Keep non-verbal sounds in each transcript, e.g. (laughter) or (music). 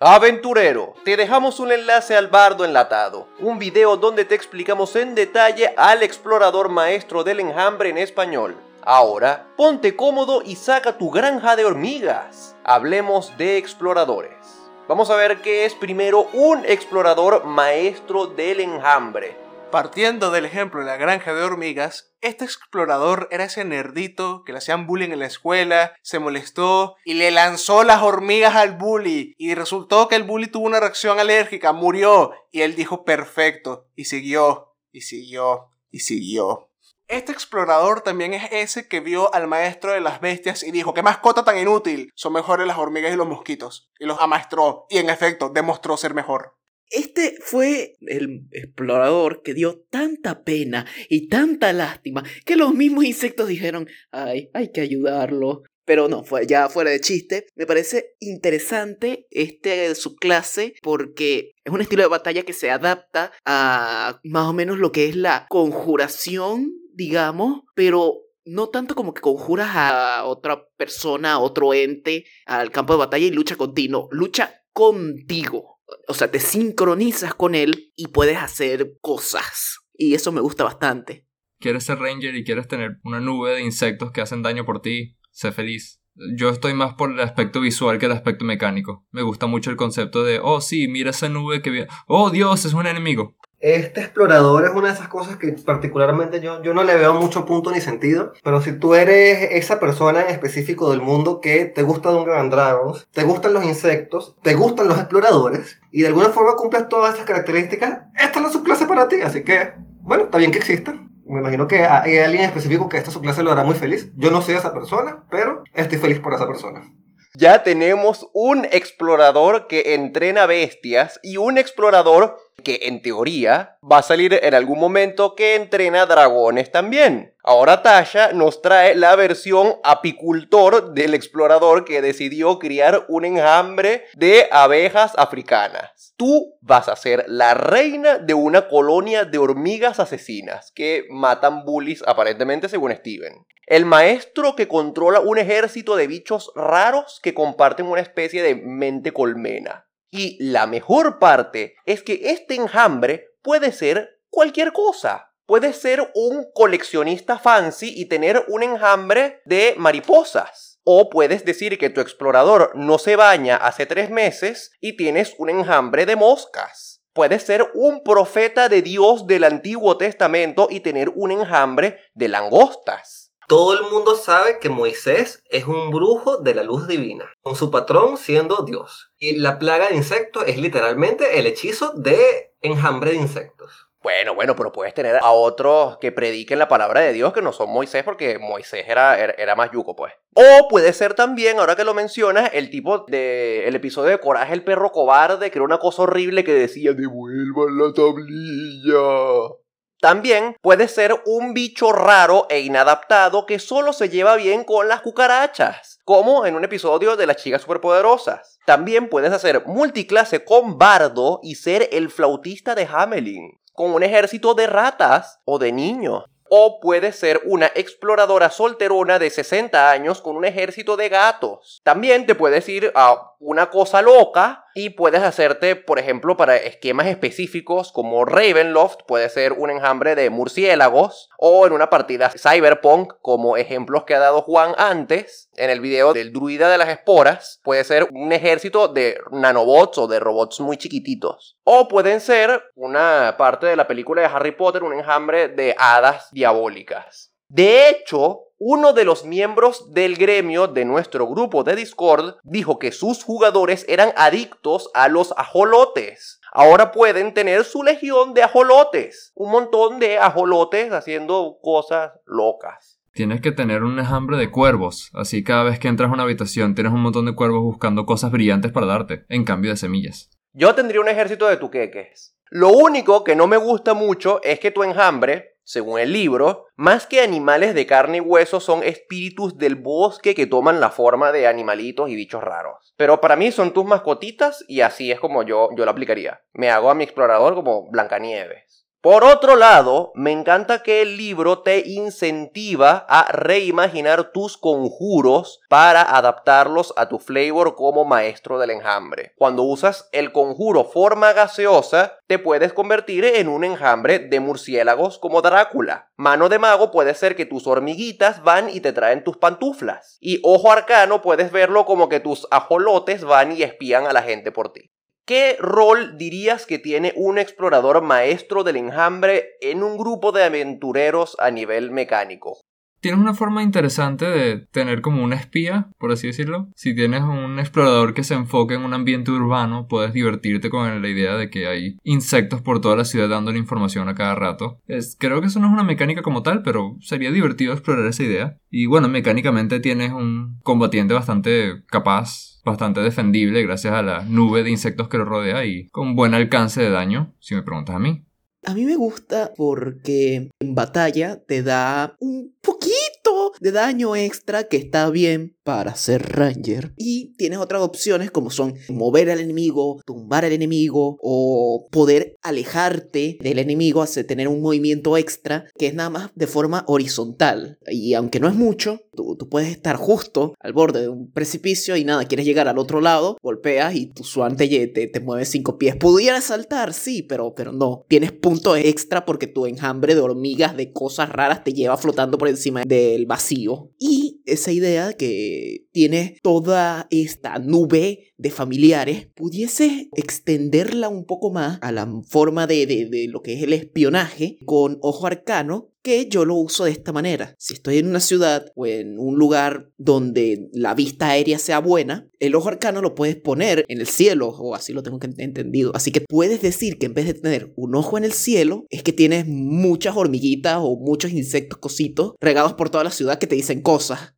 Aventurero, te dejamos un enlace al bardo enlatado, un video donde te explicamos en detalle al explorador maestro del enjambre en español. Ahora, ponte cómodo y saca tu granja de hormigas. Hablemos de exploradores. Vamos a ver qué es primero un explorador maestro del enjambre. Partiendo del ejemplo de la granja de hormigas, este explorador era ese nerdito que le hacían bullying en la escuela, se molestó y le lanzó las hormigas al bully y resultó que el bully tuvo una reacción alérgica, murió y él dijo perfecto y siguió y siguió y siguió. Este explorador también es ese que vio al maestro de las bestias y dijo, qué mascota tan inútil, son mejores las hormigas y los mosquitos. Y los amaestró y en efecto demostró ser mejor. Este fue el explorador que dio tanta pena y tanta lástima que los mismos insectos dijeron, ay, hay que ayudarlo. Pero no, fue ya fuera de chiste. Me parece interesante este subclase porque es un estilo de batalla que se adapta a más o menos lo que es la conjuración, digamos, pero no tanto como que conjuras a otra persona, a otro ente al campo de batalla y lucha contigo, lucha contigo o sea, te sincronizas con él y puedes hacer cosas. Y eso me gusta bastante. Quieres ser ranger y quieres tener una nube de insectos que hacen daño por ti, sé feliz. Yo estoy más por el aspecto visual que el aspecto mecánico. Me gusta mucho el concepto de, oh sí, mira esa nube que viene. Oh Dios, es un enemigo. Este explorador es una de esas cosas que particularmente yo, yo no le veo mucho punto ni sentido, pero si tú eres esa persona en específico del mundo que te gusta Dungeons Dragons, te gustan los insectos, te gustan los exploradores y de alguna forma cumples todas estas características, esta es la subclase para ti, así que, bueno, está bien que exista. Me imagino que hay alguien específico que esta subclase lo hará muy feliz. Yo no soy esa persona, pero estoy feliz por esa persona ya tenemos un explorador que entrena bestias y un explorador que en teoría va a salir en algún momento que entrena dragones también. Ahora Tasha nos trae la versión apicultor del explorador que decidió criar un enjambre de abejas africanas. Tú vas a ser la reina de una colonia de hormigas asesinas que matan bullies aparentemente según Steven. El maestro que controla un ejército de bichos raros que comparten una especie de mente colmena. Y la mejor parte es que este enjambre puede ser cualquier cosa. Puedes ser un coleccionista fancy y tener un enjambre de mariposas. O puedes decir que tu explorador no se baña hace tres meses y tienes un enjambre de moscas. Puedes ser un profeta de Dios del Antiguo Testamento y tener un enjambre de langostas. Todo el mundo sabe que Moisés es un brujo de la luz divina, con su patrón siendo Dios. Y la plaga de insectos es literalmente el hechizo de enjambre de insectos. Bueno, bueno, pero puedes tener a otros que prediquen la palabra de Dios que no son Moisés porque Moisés era, era, más yuco, pues. O puede ser también, ahora que lo mencionas, el tipo de episodio de Coraje el perro cobarde, que era una cosa horrible que decía, devuelvan la tablilla. También puede ser un bicho raro e inadaptado que solo se lleva bien con las cucarachas, como en un episodio de las chicas superpoderosas. También puedes hacer multiclase con Bardo y ser el flautista de Hamelin con un ejército de ratas o de niños. O puede ser una exploradora solterona de 60 años con un ejército de gatos. También te puedes ir a una cosa loca y puedes hacerte, por ejemplo, para esquemas específicos como Ravenloft, puede ser un enjambre de murciélagos o en una partida Cyberpunk, como ejemplos que ha dado Juan antes, en el video del druida de las esporas, puede ser un ejército de nanobots o de robots muy chiquititos. O pueden ser una parte de la película de Harry Potter, un enjambre de hadas diabólicas. De hecho, uno de los miembros del gremio de nuestro grupo de Discord dijo que sus jugadores eran adictos a los ajolotes. Ahora pueden tener su legión de ajolotes. Un montón de ajolotes haciendo cosas locas. Tienes que tener un enjambre de cuervos, así cada vez que entras a una habitación tienes un montón de cuervos buscando cosas brillantes para darte, en cambio de semillas. Yo tendría un ejército de tuqueques. Lo único que no me gusta mucho es que tu enjambre según el libro, más que animales de carne y hueso son espíritus del bosque que toman la forma de animalitos y bichos raros. Pero para mí son tus mascotitas y así es como yo, yo lo aplicaría. Me hago a mi explorador como Blancanieves. Por otro lado, me encanta que el libro te incentiva a reimaginar tus conjuros para adaptarlos a tu flavor como maestro del enjambre. Cuando usas el conjuro forma gaseosa, te puedes convertir en un enjambre de murciélagos como Drácula. Mano de mago puede ser que tus hormiguitas van y te traen tus pantuflas. Y ojo arcano puedes verlo como que tus ajolotes van y espían a la gente por ti. ¿Qué rol dirías que tiene un explorador maestro del enjambre en un grupo de aventureros a nivel mecánico? Tienes una forma interesante de tener como un espía, por así decirlo. Si tienes un explorador que se enfoque en un ambiente urbano, puedes divertirte con la idea de que hay insectos por toda la ciudad dándole información a cada rato. Es, creo que eso no es una mecánica como tal, pero sería divertido explorar esa idea. Y bueno, mecánicamente tienes un combatiente bastante capaz bastante defendible gracias a la nube de insectos que lo rodea y con buen alcance de daño, si me preguntas a mí. A mí me gusta porque en batalla te da un poquito de daño extra que está bien para ser ranger. Y tienes otras opciones como son mover al enemigo, tumbar al enemigo o poder alejarte del enemigo, hacer tener un movimiento extra que es nada más de forma horizontal. Y aunque no es mucho, tú, puedes estar justo al borde de un precipicio y nada, quieres llegar al otro lado, golpeas y tu swan te, te, mueve cinco pies. Pudieras saltar, sí, pero, pero no. Tienes punto extra porque tu enjambre de hormigas, de cosas raras, te lleva flotando por encima del vacío. Y esa idea que tiene toda esta nube de familiares, pudiese extenderla un poco más a la forma de, de, lo que es el espionaje con ojo arcano, que yo lo uso de esta manera. Si estoy en una ciudad o en un lugar donde la vista aérea sea buena, el ojo arcano lo puedes poner en el cielo, o así lo tengo entendido. Así que puedes decir que en vez de tener un ojo en el cielo, es que tienes muchas hormiguitas o muchos insectos cositos regados por toda la ciudad que te dicen cosas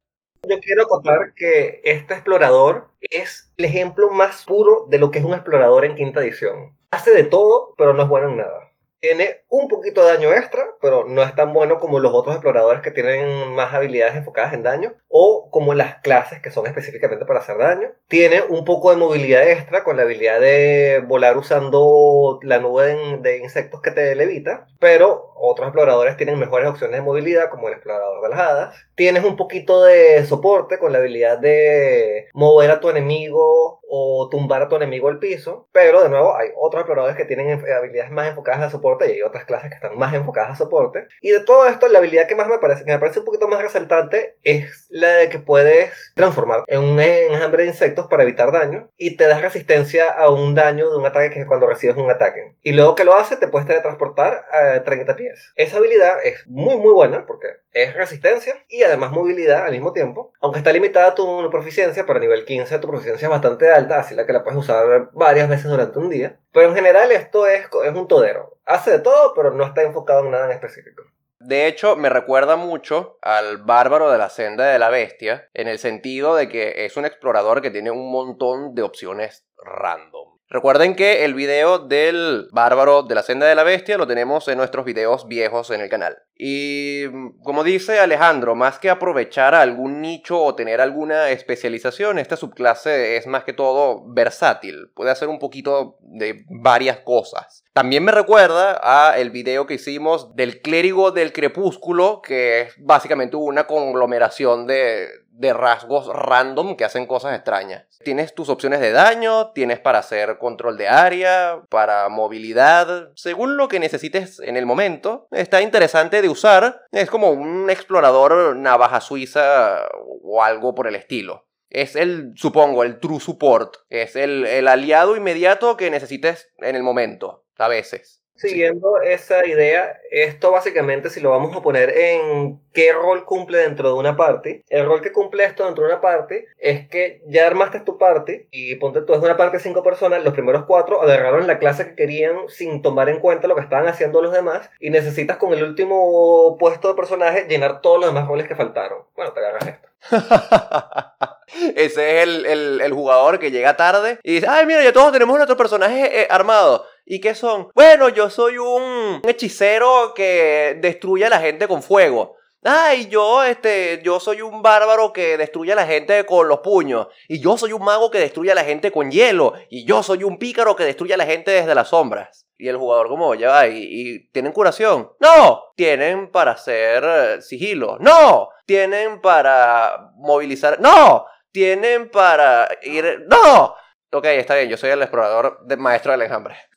yo quiero contar que este explorador es el ejemplo más puro de lo que es un explorador en quinta edición. Hace de todo, pero no es bueno en nada. Tiene un poquito de daño extra, pero no es tan bueno como los otros exploradores que tienen más habilidades enfocadas en daño, o como las clases que son específicamente para hacer daño. Tiene un poco de movilidad extra con la habilidad de volar usando la nube de, insectos que te levita, pero otros exploradores tienen mejores opciones de movilidad, como el explorador de las hadas. Tienes un poquito de soporte con la habilidad de mover a tu enemigo o tumbar a tu enemigo al piso, pero de nuevo hay otros exploradores que tienen habilidades más enfocadas a soporte y hay otras clases que están más enfocadas a soporte. Y de todo esto, la habilidad que más me parece, que me parece un poquito más resaltante es la de que puedes transformar en un enjambre de insectos para evitar daño y te das resistencia a un daño de un ataque que es cuando recibes un ataque. Y luego que lo hace, te puedes teletransportar a 30 pies. Esa habilidad es muy muy buena porque es resistencia y además movilidad al mismo tiempo. Aunque está limitada tu proficiencia, para nivel 15 tu proficiencia es bastante alta, así la que la puedes usar varias veces durante un día. Pero en general esto es, es un todero. Hace de todo, pero no está enfocado en nada en específico. De hecho, me recuerda mucho al bárbaro de la senda de la bestia, en el sentido de que es un explorador que tiene un montón de opciones random. Recuerden que el video del bárbaro de la senda de la bestia lo tenemos en nuestros videos viejos en el canal. Y mm, como dice Alejandro, más que aprovechar algún nicho o tener alguna especialización, esta subclase es más que todo versátil. Puede hacer un poquito de varias cosas. También me recuerda a el video que hicimos del clérigo del crepúsculo, que es básicamente una conglomeración de, de rasgos random que hacen cosas extrañas. Tienes tus opciones de daño, tienes para hacer control de área, para movilidad, según lo que necesites en el momento. Está interesante de usar, es como un explorador navaja suiza o algo por el estilo. Es el, supongo, el true support, es el, el aliado inmediato que necesites en el momento a veces. Siguiendo esa idea, esto básicamente si lo vamos a poner en qué rol cumple dentro de una parte, el rol que cumple esto dentro de una parte es que ya armaste tu parte y ponte tú es una parte de cinco personas, los primeros cuatro agarraron la clase que querían sin tomar en cuenta lo que estaban haciendo los demás y necesitas con el último puesto de personaje llenar todos los demás roles que faltaron. Bueno, te agarras esto. (laughs) Ese es el, jugador que llega tarde y dice, ay, mira, ya todos tenemos nuestro personaje eh, armado. ¿Y qué son? Bueno, yo soy un hechicero que destruye a la gente con fuego. Ay, yo, este, yo soy un bárbaro que destruye a la gente con los puños. Y yo soy un mago que destruye a la gente con hielo. Y yo soy un pícaro que destruye a la gente desde las sombras. Y el jugador como, ya va, ¿y, tienen curación? No, tienen para hacer eh, sigilo. No, tienen para movilizar. No, tienen para ir. No. Ok, está bien, yo soy el explorador maestro del enjambre.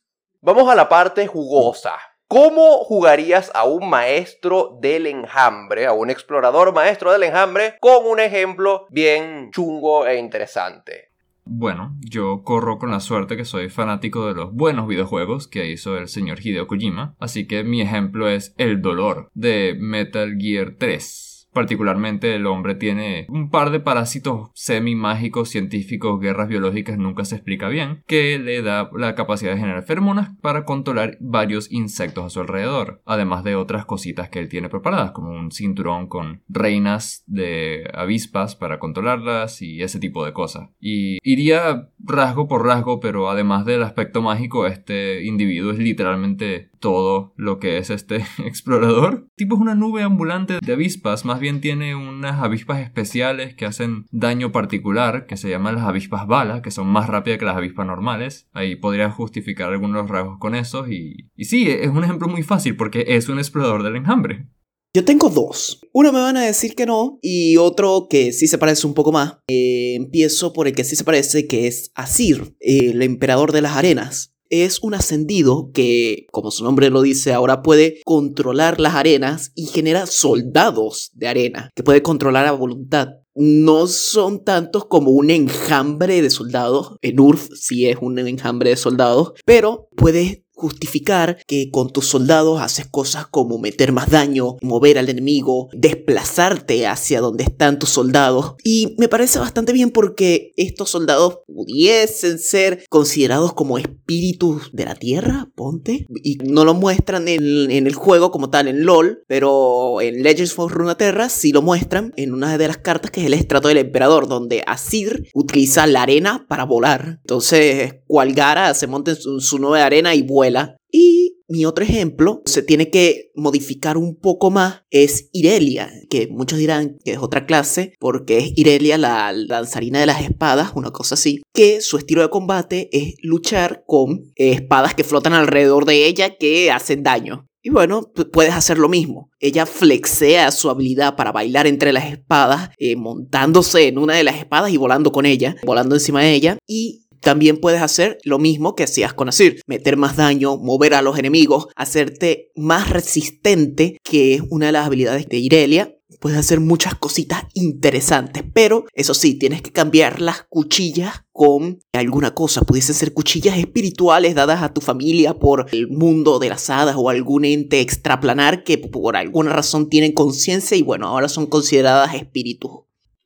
Vamos a la parte jugosa. ¿Cómo jugarías a un maestro del enjambre, a un explorador maestro del enjambre, con un ejemplo bien chungo e interesante? Bueno, yo corro con la suerte que soy fanático de los buenos videojuegos que hizo el señor Hideo Kojima, así que mi ejemplo es El Dolor de Metal Gear 3. Particularmente el hombre tiene un par de parásitos semi-mágicos, científicos, guerras biológicas, nunca se explica bien, que le da la capacidad de generar feromonas para controlar varios insectos a su alrededor, además de otras cositas que él tiene preparadas, como un cinturón con reinas de avispas para controlarlas y ese tipo de cosas. Y iría rasgo por rasgo, pero además del aspecto mágico, este individuo es literalmente todo lo que es este (laughs) explorador. Tipo es una nube ambulante de avispas, más bien tiene unas avispas especiales que hacen daño particular, que se llaman las avispas bala, que son más rápidas que las avispas normales. Ahí podría justificar algunos rasgos con esos y, sí, es un ejemplo muy fácil porque es un explorador del enjambre. Yo tengo dos. Uno me van a decir que no y otro que sí se parece un poco más. Eh, empiezo por el que sí se parece, que es Asir, el emperador de las arenas es un ascendido que, como su nombre lo dice, ahora puede controlar las arenas y genera soldados de arena, que puede controlar a voluntad. No son tantos como un enjambre de soldados. En Urf sí es un enjambre de soldados, pero puede justificar que con tus soldados haces cosas como meter más daño, mover al enemigo, desplazarte hacia donde están tus soldados. Y me parece bastante bien porque estos soldados pudiesen ser considerados como espíritus de la tierra, ponte. Y no lo muestran en, el juego como tal, en LOL, pero en Legends of Runeterra sí lo muestran en una de las cartas que es el estrato del emperador, donde Asir utiliza la arena para volar. Entonces, Cualgara se monta en su, su nueva arena y vuela y mi otro ejemplo se tiene que modificar un poco más es Irelia, que muchos dirán que es otra clase porque es Irelia la lanzarina de las espadas, una cosa así, que su estilo de combate es luchar con espadas que flotan alrededor de ella que hacen daño. Y bueno, puedes hacer lo mismo. Ella flexea su habilidad para bailar entre las espadas, eh, montándose en una de las espadas y volando con ella, volando encima de ella. Y también puedes hacer lo mismo que hacías con Asir, meter más daño, mover a los enemigos, hacerte más resistente, que es una de las habilidades de Irelia. Puedes hacer muchas cositas interesantes, pero eso sí, tienes que cambiar las cuchillas con alguna cosa. Pudiesen ser cuchillas espirituales dadas a tu familia por el mundo de las hadas o algún ente extraplanar que por alguna razón tienen conciencia y bueno, ahora son consideradas espíritus.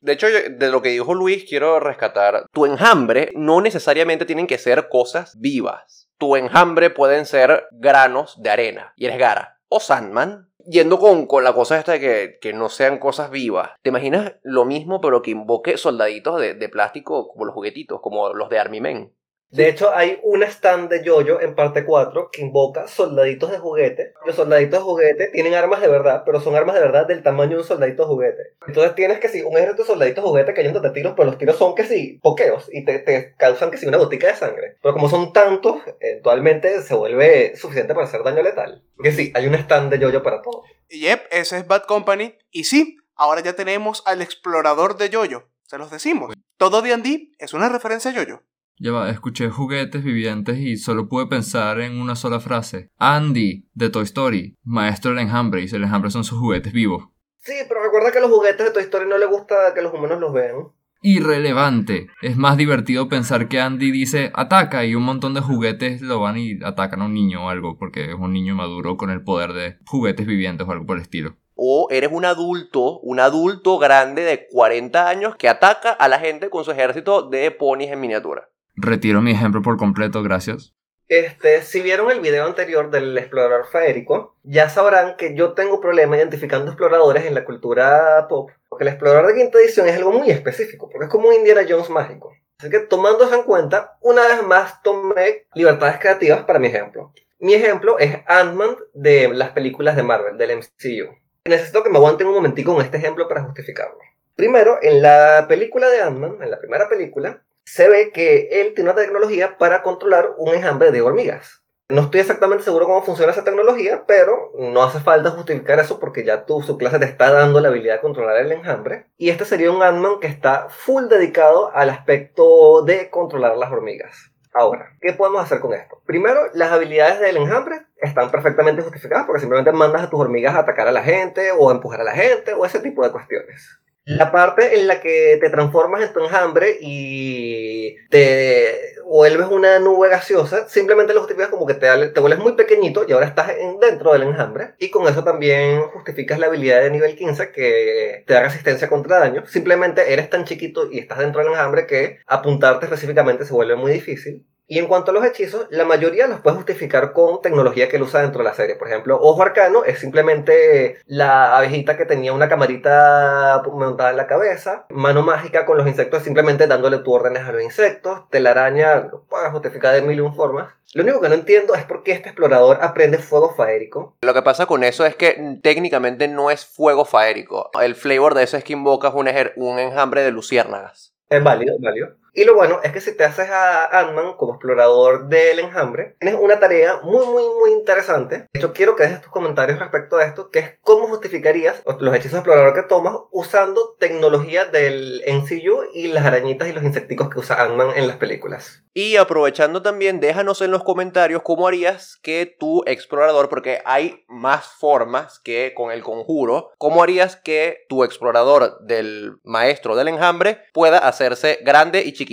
De hecho, de lo que dijo Luis, quiero rescatar, tu enjambre no necesariamente tienen que ser cosas vivas. Tu enjambre pueden ser granos de arena, y eres Gara. O Sandman, yendo con, con, la cosa esta de que, que, no sean cosas vivas. ¿Te imaginas lo mismo pero que invoque soldaditos de, de plástico como los juguetitos, como los de Army Men? De hecho, hay un stand de Yoyo en parte 4 que invoca soldaditos de juguete. Los soldaditos de juguete tienen armas de verdad, pero son armas de verdad del tamaño de un soldadito de juguete. Entonces tienes que si un ejército de soldaditos de juguete cayéndote tiros, pero los tiros son que si pokeos y te, te causan que si una botica de sangre. Pero como son tantos, eventualmente se vuelve suficiente para hacer daño letal. Que sí, hay un stand de Yoyo para todo. Yep, ese es Bad Company. Y sí, ahora ya tenemos al explorador de Yoyo. Se los decimos. Todo D&D es una referencia a Yoyo. Ya va, escuché juguetes vivientes y solo pude pensar en una sola frase. Andy, de Toy Story, maestro del enjambre, y el enjambre son sus juguetes vivos. Sí, pero recuerda que a los juguetes de Toy Story no le gusta que los humanos los vean. Irrelevante. Es más divertido pensar que Andy dice ataca y un montón de juguetes lo van y atacan a un niño o algo, porque es un niño maduro con el poder de juguetes vivientes o algo por el estilo o eres un adulto, un adulto grande de 40 años que ataca a la gente con su ejército de ponis en miniatura. Retiro mi ejemplo por completo, gracias. Este, si vieron el video anterior del explorador faérico, ya sabrán que yo tengo problema identificando exploradores en la cultura pop, porque el explorador de quinta edición es algo muy específico, porque es como un Indiana Jones mágico. Así que tomando eso en cuenta, una vez más tomé libertades creativas para mi ejemplo. Mi ejemplo es Ant-Man de las películas de Marvel, del MCU. Necesito que me aguanten un momentico con este ejemplo para justificarlo. Primero, en la película de Ant-Man, en la primera película, se ve que él tiene una tecnología para controlar un enjambre de hormigas. No estoy exactamente seguro cómo funciona esa tecnología, pero no hace falta justificar eso porque ya tu, su clase te está dando la habilidad de controlar el enjambre. Y este sería un Ant-Man que está full dedicado al aspecto de controlar las hormigas. Ahora, ¿qué podemos hacer con esto? Primero, las habilidades del enjambre están perfectamente justificadas porque simplemente mandas a tus hormigas a atacar a la gente o empujar a la gente o ese tipo de cuestiones. La parte en la que te transformas en tu enjambre y te vuelves una nube gaseosa, simplemente lo justificas como que te, te vuelves muy pequeñito y ahora estás en, dentro del enjambre. Y con eso también justificas la habilidad de nivel 15 que te da resistencia contra daño. Simplemente eres tan chiquito y estás dentro del enjambre que apuntarte específicamente se vuelve muy difícil. Y en cuanto a los hechizos, la mayoría los puedes justificar con tecnología que él usa dentro de la serie. Por ejemplo, Ojo Arcano es simplemente la abejita que tenía una camarita montada en la cabeza. Mano Mágica con los insectos simplemente dándole tu órdenes a los insectos. Telaraña lo puedes justificar de mil y un formas. Lo único que no entiendo es por qué este explorador aprende fuego faérico. Lo que pasa con eso es que técnicamente no es fuego faérico. El flavor de eso es que invocas un, un enjambre de luciérnagas. Es válido, es válido. Y lo bueno es que si te haces a Ant-Man como explorador del enjambre, tienes una tarea muy, muy, muy interesante. De hecho, quiero que dejes tus comentarios respecto a esto, que es cómo justificarías los hechizos explorador que tomas usando tecnología del NCU y las arañitas y los insecticos que usa Ant-Man en las películas. Y aprovechando también, déjanos en los comentarios cómo harías que tu explorador, porque hay más formas que con el conjuro, cómo harías que tu explorador del maestro del enjambre pueda hacerse grande y chiquito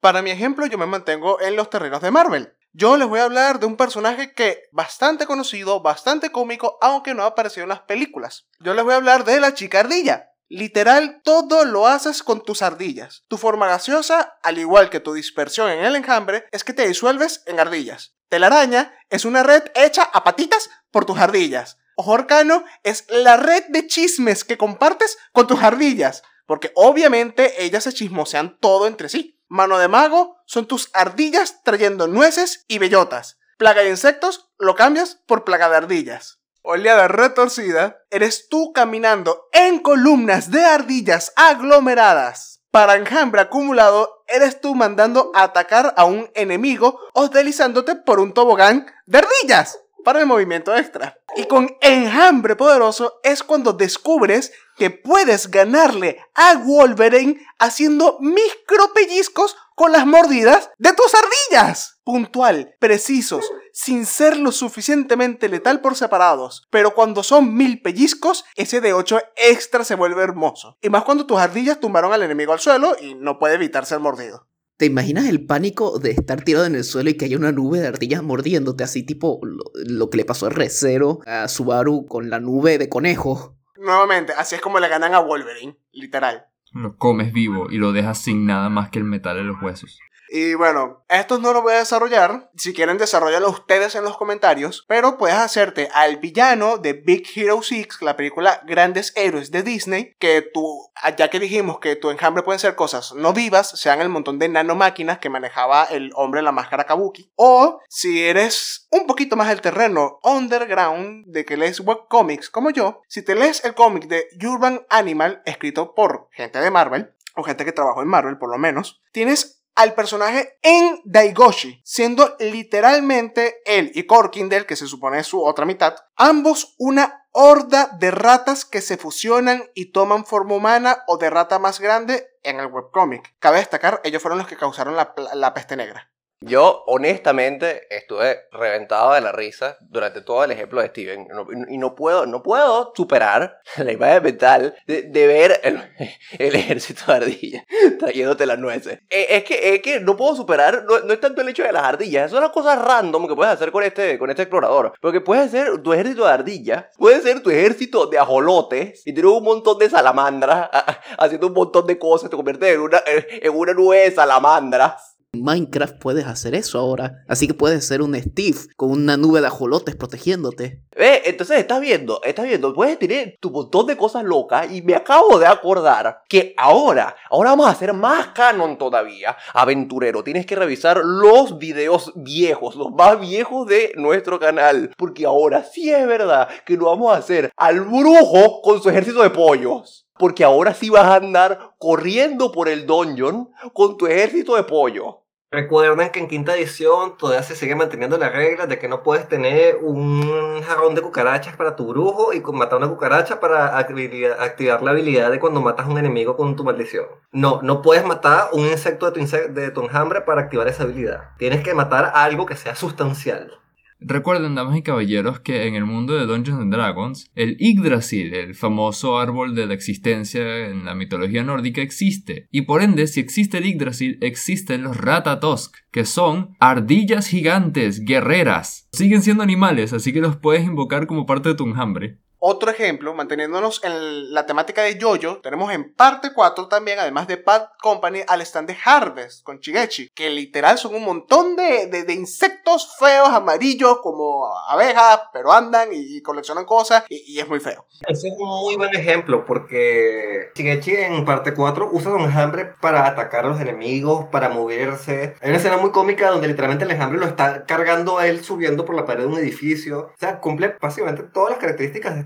para mi ejemplo, yo me mantengo en los terrenos de Marvel. Yo les voy a hablar de un personaje que bastante conocido, bastante cómico, aunque no ha aparecido en las películas. Yo les voy a hablar de la chica ardilla. Literal, todo lo haces con tus ardillas. Tu forma gaseosa, al igual que tu dispersión en el enjambre, es que te disuelves en ardillas. Telaraña es una red hecha a patitas por tus ardillas. Ojo arcano es la red de chismes que compartes con tus ardillas porque obviamente ellas se chismosean todo entre sí. Mano de mago son tus ardillas trayendo nueces y bellotas. Plaga de insectos lo cambias por plaga de ardillas. Oleada retorcida, eres tú caminando en columnas de ardillas aglomeradas. Para enjambre acumulado, eres tú mandando a atacar a un enemigo o deslizándote por un tobogán de ardillas para el movimiento extra. Y con enjambre poderoso es cuando descubres que puedes ganarle a Wolverine haciendo micropellizcos con las mordidas de tus ardillas. Puntual, precisos, sin ser lo suficientemente letal por separados. Pero cuando son mil pellizcos, ese de 8 extra se vuelve hermoso. Y más cuando tus ardillas tumbaron al enemigo al suelo y no puede evitar ser mordido. ¿Te imaginas el pánico de estar tirado en el suelo y que haya una nube de ardillas mordiéndote así tipo lo, que le pasó a Recero, a Subaru con la nube de conejo? Nuevamente, así es como le ganan a Wolverine, literal. Lo comes vivo y lo dejas sin nada más que el metal en los huesos. Y bueno, estos no los voy a desarrollar. Si quieren, desarrollarlo ustedes en los comentarios. Pero puedes hacerte al villano de Big Hero 6, la película Grandes Héroes de Disney. Que tú, ya que dijimos que tu enjambre pueden ser cosas no vivas, sean el montón de nanomáquinas que manejaba el hombre en la máscara Kabuki. O si eres un poquito más el terreno underground de que lees webcomics como yo, si te lees el cómic de Urban Animal, escrito por gente de Marvel, o gente que trabajó en Marvel por lo menos, tienes al personaje en Daigoshi, siendo literalmente él y Korkindel, que se supone es su otra mitad, ambos una horda de ratas que se fusionan y toman forma humana o de rata más grande en el webcomic. Cabe destacar, ellos fueron los que causaron la, la peste negra. Yo, honestamente, estuve reventado de la risa durante todo el ejemplo de Steven. y no puedo, no puedo superar (laughs) la imagen mental de, ver (laughs) el, ejército de ardillas (laughs) trayéndote las nueces. Eh, es, que, es que no puedo superar, no, es tanto el hecho de las ardillas, es una cosa random que puedes hacer con este, con este explorador. Porque puedes ser tu ejército de ardillas, puede ser tu ejército de ajolotes y tienes un montón de salamandras haciendo un montón de cosas, te conviertes en una, en una nube de salamandras Minecraft puedes hacer eso ahora. Así que puedes ser un Steve con una nube de ajolotes protegiéndote. Eh, entonces estás viendo, estás viendo, puedes tener tu montón de cosas locas y me acabo de acordar que ahora, ahora vamos a hacer más canon todavía. Aventurero, tienes que revisar los videos viejos, los más viejos de nuestro canal, porque ahora sí es verdad que lo vamos a hacer al brujo con su ejército de pollos. Porque ahora sí vas a andar corriendo por el dungeon con tu ejército de pollo. Recuerden que en quinta edición todavía se sigue manteniendo la regla de que no puedes tener un jarrón de cucarachas para tu brujo y matar una cucaracha para activar la habilidad de cuando matas a un enemigo con tu maldición. No, no puedes matar un insecto de tu, de tu enjambre para activar esa habilidad. Tienes que matar algo que sea sustancial. Recuerden, damas y caballeros, que en el mundo de Dungeons and Dragons, el Yggdrasil, el famoso árbol de la existencia en la mitología nórdica, existe. Y por ende, si existe el Yggdrasil, existen los Ratatosk, que son ardillas gigantes, guerreras. Siguen siendo animales, así que los puedes invocar como parte de tu enjambre. Otro ejemplo, manteniéndonos en la temática de Jojo, tenemos en parte 4 también, además de Bad Company, al stand de Harvest con Shigechi, que literal son un montón de, de- de insectos feos, amarillos, como abejas, pero andan y, y coleccionan cosas, y, y es muy feo. Ese es un muy buen ejemplo porque Shigechi en parte 4 usa su enjambre para atacar a los enemigos, para moverse. Hay una escena muy cómica donde literalmente el enjambre lo está cargando a él subiendo por la pared de un edificio. O sea, cumple básicamente todas las características de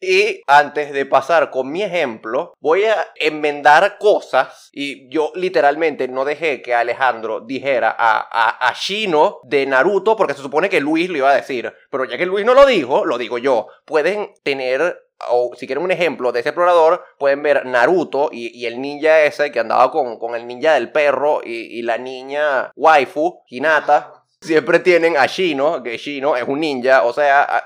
Y antes de pasar con mi ejemplo, voy a enmendar cosas. Y yo literalmente no dejé que Alejandro dijera a, a, a Shino de Naruto, porque se supone que Luis lo iba a decir. Pero ya que Luis no lo dijo, lo digo yo. Pueden tener. O si quieren un ejemplo de ese explorador, pueden ver Naruto y, y el ninja ese que andaba con, con el ninja del perro y, y la niña waifu, Hinata. Siempre tienen a Shino, que Shino es un ninja, o sea,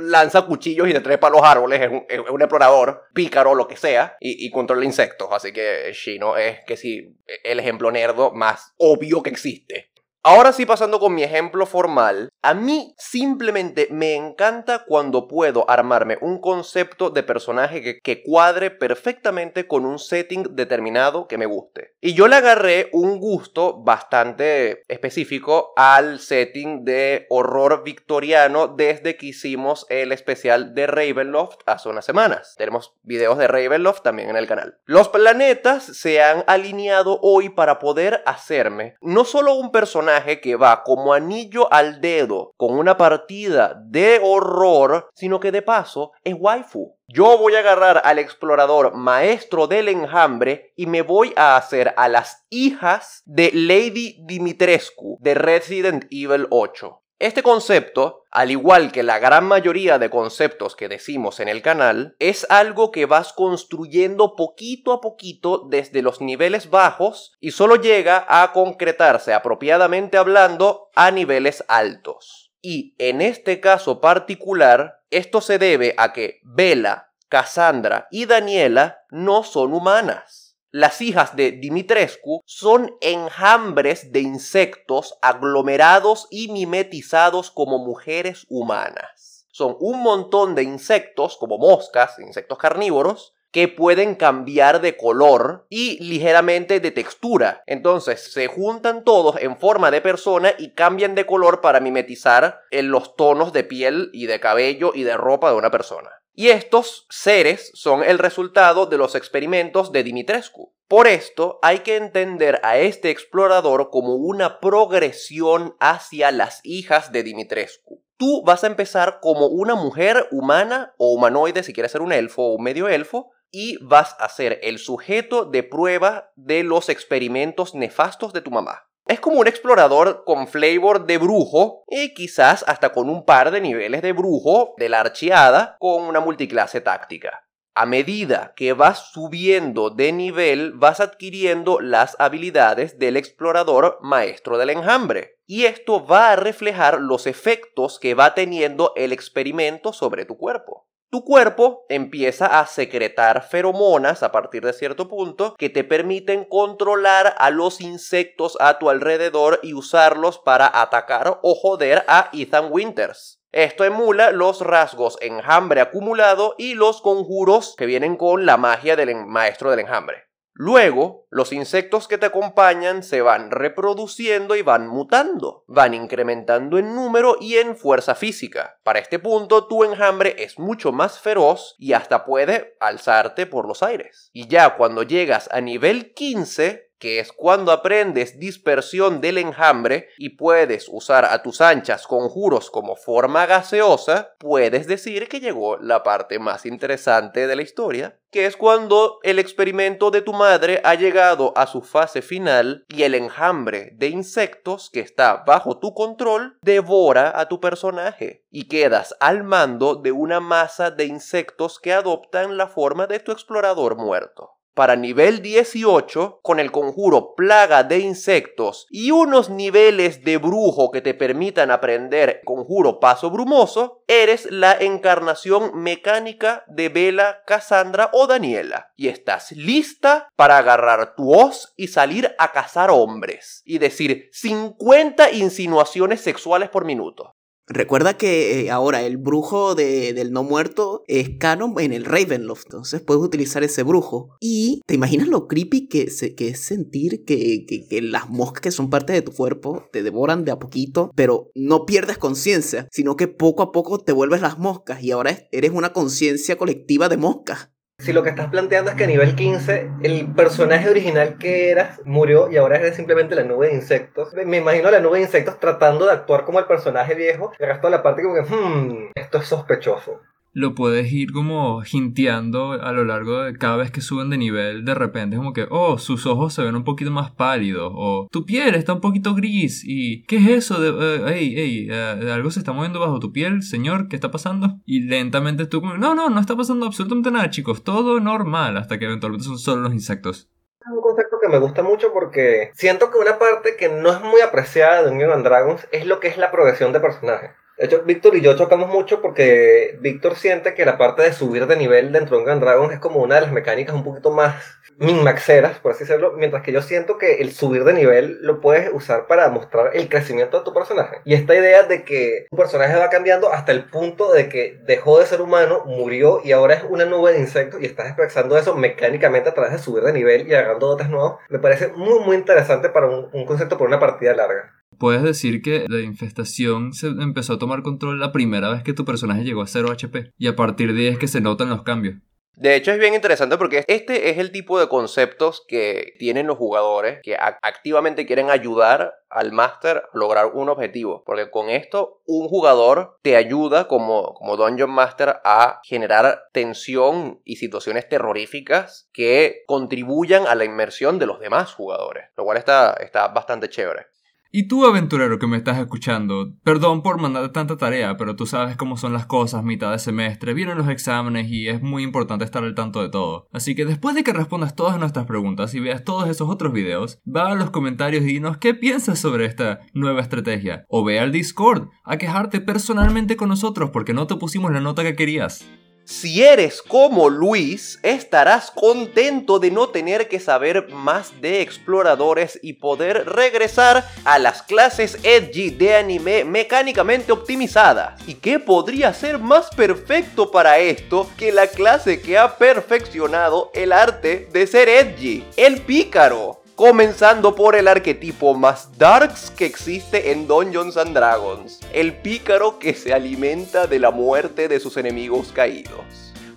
lanza cuchillos y se trepa a los árboles, es un, es un explorador, pícaro, lo que sea, y, y controla insectos. Así que Shino es que sí, el ejemplo nerdo más obvio que existe. Ahora sí, pasando con mi ejemplo formal, a mí simplemente me encanta cuando puedo armarme un concepto de personaje que, cuadre perfectamente con un setting determinado que me guste. Y yo le agarré un gusto bastante específico al setting de horror victoriano desde que hicimos el especial de Ravenloft hace unas semanas. Tenemos videos de Ravenloft también en el canal. Los planetas se han alineado hoy para poder hacerme no solo un personaje que va como anillo al dedo con una partida de horror, sino que de paso es waifu. Yo voy a agarrar al explorador maestro del enjambre y me voy a hacer a las hijas de Lady Dimitrescu de Resident Evil 8. Este concepto, al igual que la gran mayoría de conceptos que decimos en el canal, es algo que vas construyendo poquito a poquito desde los niveles bajos y solo llega a concretarse apropiadamente hablando a niveles altos. Y en este caso particular, esto se debe a que Bella, Cassandra y Daniela no son humanas. Las hijas de Dimitrescu son enjambres de insectos aglomerados y mimetizados como mujeres humanas. Son un montón de insectos, como moscas, insectos carnívoros, que pueden cambiar de color y ligeramente de textura. Entonces se juntan todos en forma de persona y cambian de color para mimetizar en los tonos de piel y de cabello y de ropa de una persona. Y estos seres son el resultado de los experimentos de Dimitrescu. Por esto hay que entender a este explorador como una progresión hacia las hijas de Dimitrescu. Tú vas a empezar como una mujer humana o humanoide si quieres ser un elfo o un medio elfo y vas a ser el sujeto de prueba de los experimentos nefastos de tu mamá. Es como un explorador con flavor de brujo y quizás hasta con un par de niveles de brujo de la archiada con una multiclase táctica. A medida que vas subiendo de nivel, vas adquiriendo las habilidades del explorador maestro del enjambre. Y esto va a reflejar los efectos que va teniendo el experimento sobre tu cuerpo. Tu cuerpo empieza a secretar feromonas a partir de cierto punto que te permiten controlar a los insectos a tu alrededor y usarlos para atacar o joder a Ethan Winters. Esto emula los rasgos enjambre acumulado y los conjuros que vienen con la magia del maestro del enjambre. Luego, los insectos que te acompañan se van reproduciendo y van mutando, van incrementando en número y en fuerza física. Para este punto, tu enjambre es mucho más feroz y hasta puede alzarte por los aires. Y ya cuando llegas a nivel 15, que es cuando aprendes dispersión del enjambre y puedes usar a tus anchas conjuros como forma gaseosa, puedes decir que llegó la parte más interesante de la historia, que es cuando el experimento de tu madre ha llegado a su fase final y el enjambre de insectos que está bajo tu control devora a tu personaje y quedas al mando de una masa de insectos que adoptan la forma de tu explorador muerto para nivel 18 con el conjuro plaga de insectos y unos niveles de brujo que te permitan aprender conjuro paso brumoso, eres la encarnación mecánica de Vela, Cassandra o Daniela y estás lista para agarrar tu hoz y salir a cazar hombres y decir 50 insinuaciones sexuales por minuto. Recuerda que eh, ahora el brujo de, del no muerto es canon en el Ravenloft, entonces puedes utilizar ese brujo. Y te imaginas lo creepy que, se, que es sentir que, que, que, las moscas que son parte de tu cuerpo te devoran de a poquito, pero no pierdes conciencia, sino que poco a poco te vuelves las moscas y ahora eres una conciencia colectiva de moscas. Si lo que estás planteando es que a nivel 15 el personaje original que eras murió y ahora eres simplemente la nube de insectos, me imagino la nube de insectos tratando de actuar como el personaje viejo y ahora toda la parte como que, hmm, esto es sospechoso lo puedes ir como hinteando a lo largo de cada vez que suben de nivel. De repente es como que, oh, sus ojos se ven un poquito más pálidos. O tu piel está un poquito gris. ¿Y qué es eso? De, hey, hey, uh, algo se está moviendo bajo tu piel, señor, ¿qué está pasando? Y lentamente tú como, no, no, no está pasando absolutamente nada, chicos. Todo normal. Hasta que eventualmente son solo los insectos. Es un concepto que me gusta mucho porque siento que una parte que no es muy apreciada de Dungeons and Dragons es lo que es la progresión de personaje. De hecho, Víctor y yo chocamos mucho porque Víctor siente que la parte de subir de nivel dentro de un Dragons es como una de las mecánicas un poquito más min-maxeras, por así decirlo, mientras que yo siento que el subir de nivel lo puedes usar para mostrar el crecimiento de tu personaje. Y esta idea de que tu personaje va cambiando hasta el punto de que dejó de ser humano, murió y ahora es una nube de insectos y estás expresando eso mecánicamente a través de subir de nivel y agarrando dotes nuevos, me parece muy muy interesante para un, un concepto por una partida larga. Puedes decir que la infestación se empezó a tomar control la primera vez que tu personaje llegó a 0 HP y a partir de ahí es que se notan los cambios. De hecho es bien interesante porque este es el tipo de conceptos que tienen los jugadores que activamente quieren ayudar al máster a lograr un objetivo. Porque con esto un jugador te ayuda como, como Dungeon Master a generar tensión y situaciones terroríficas que contribuyan a la inmersión de los demás jugadores. Lo cual está, está bastante chévere. Y tú, aventurero que me estás escuchando, perdón por mandarte tanta tarea, pero tú sabes cómo son las cosas mitad de semestre, vienen los exámenes y es muy importante estar al tanto de todo. Así que después de que respondas todas nuestras preguntas y veas todos esos otros videos, va a los comentarios y dinos qué piensas sobre esta nueva estrategia. O ve al Discord a quejarte personalmente con nosotros porque no te pusimos la nota que querías. Si eres como Luis, estarás contento de no tener que saber más de exploradores y poder regresar a las clases edgy de anime mecánicamente optimizadas. ¿Y qué podría ser más perfecto para esto que la clase que ha perfeccionado el arte de ser edgy? El pícaro. Comenzando por el arquetipo más darks que existe en Dungeons Dragons, el pícaro que se alimenta de la muerte de sus enemigos caídos.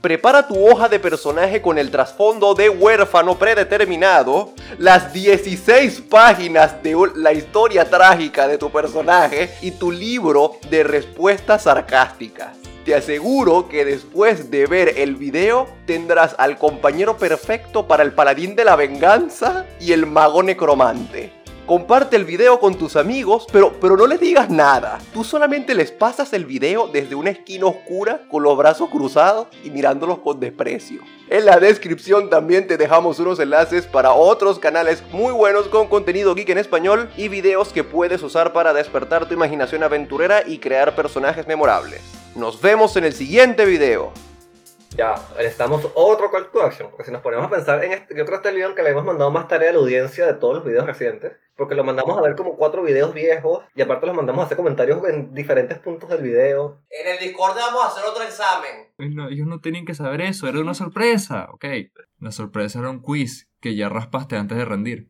Prepara tu hoja de personaje con el trasfondo de huérfano predeterminado, las 16 páginas de la historia trágica de tu personaje y tu libro de respuestas sarcásticas. Te aseguro que después de ver el video tendrás al compañero perfecto para el paladín de la venganza y el mago necromante. Comparte el video con tus amigos, pero, pero no les digas nada. Tú solamente les pasas el video desde una esquina oscura con los brazos cruzados y mirándolos con desprecio. En la descripción también te dejamos unos enlaces para otros canales muy buenos con contenido geek en español y videos que puedes usar para despertar tu imaginación aventurera y crear personajes memorables. Nos vemos en el siguiente video. Ya, necesitamos otro call to action. Porque si nos ponemos a pensar en este, yo creo que este video que le hemos mandado más tarea a la audiencia de todos los videos recientes. Porque lo mandamos a ver como cuatro videos viejos. Y aparte los mandamos a hacer comentarios en diferentes puntos del video. En el Discord vamos a hacer otro examen. No, ellos no tenían que saber eso, era una sorpresa, ok. La sorpresa era un quiz que ya raspaste antes de rendir.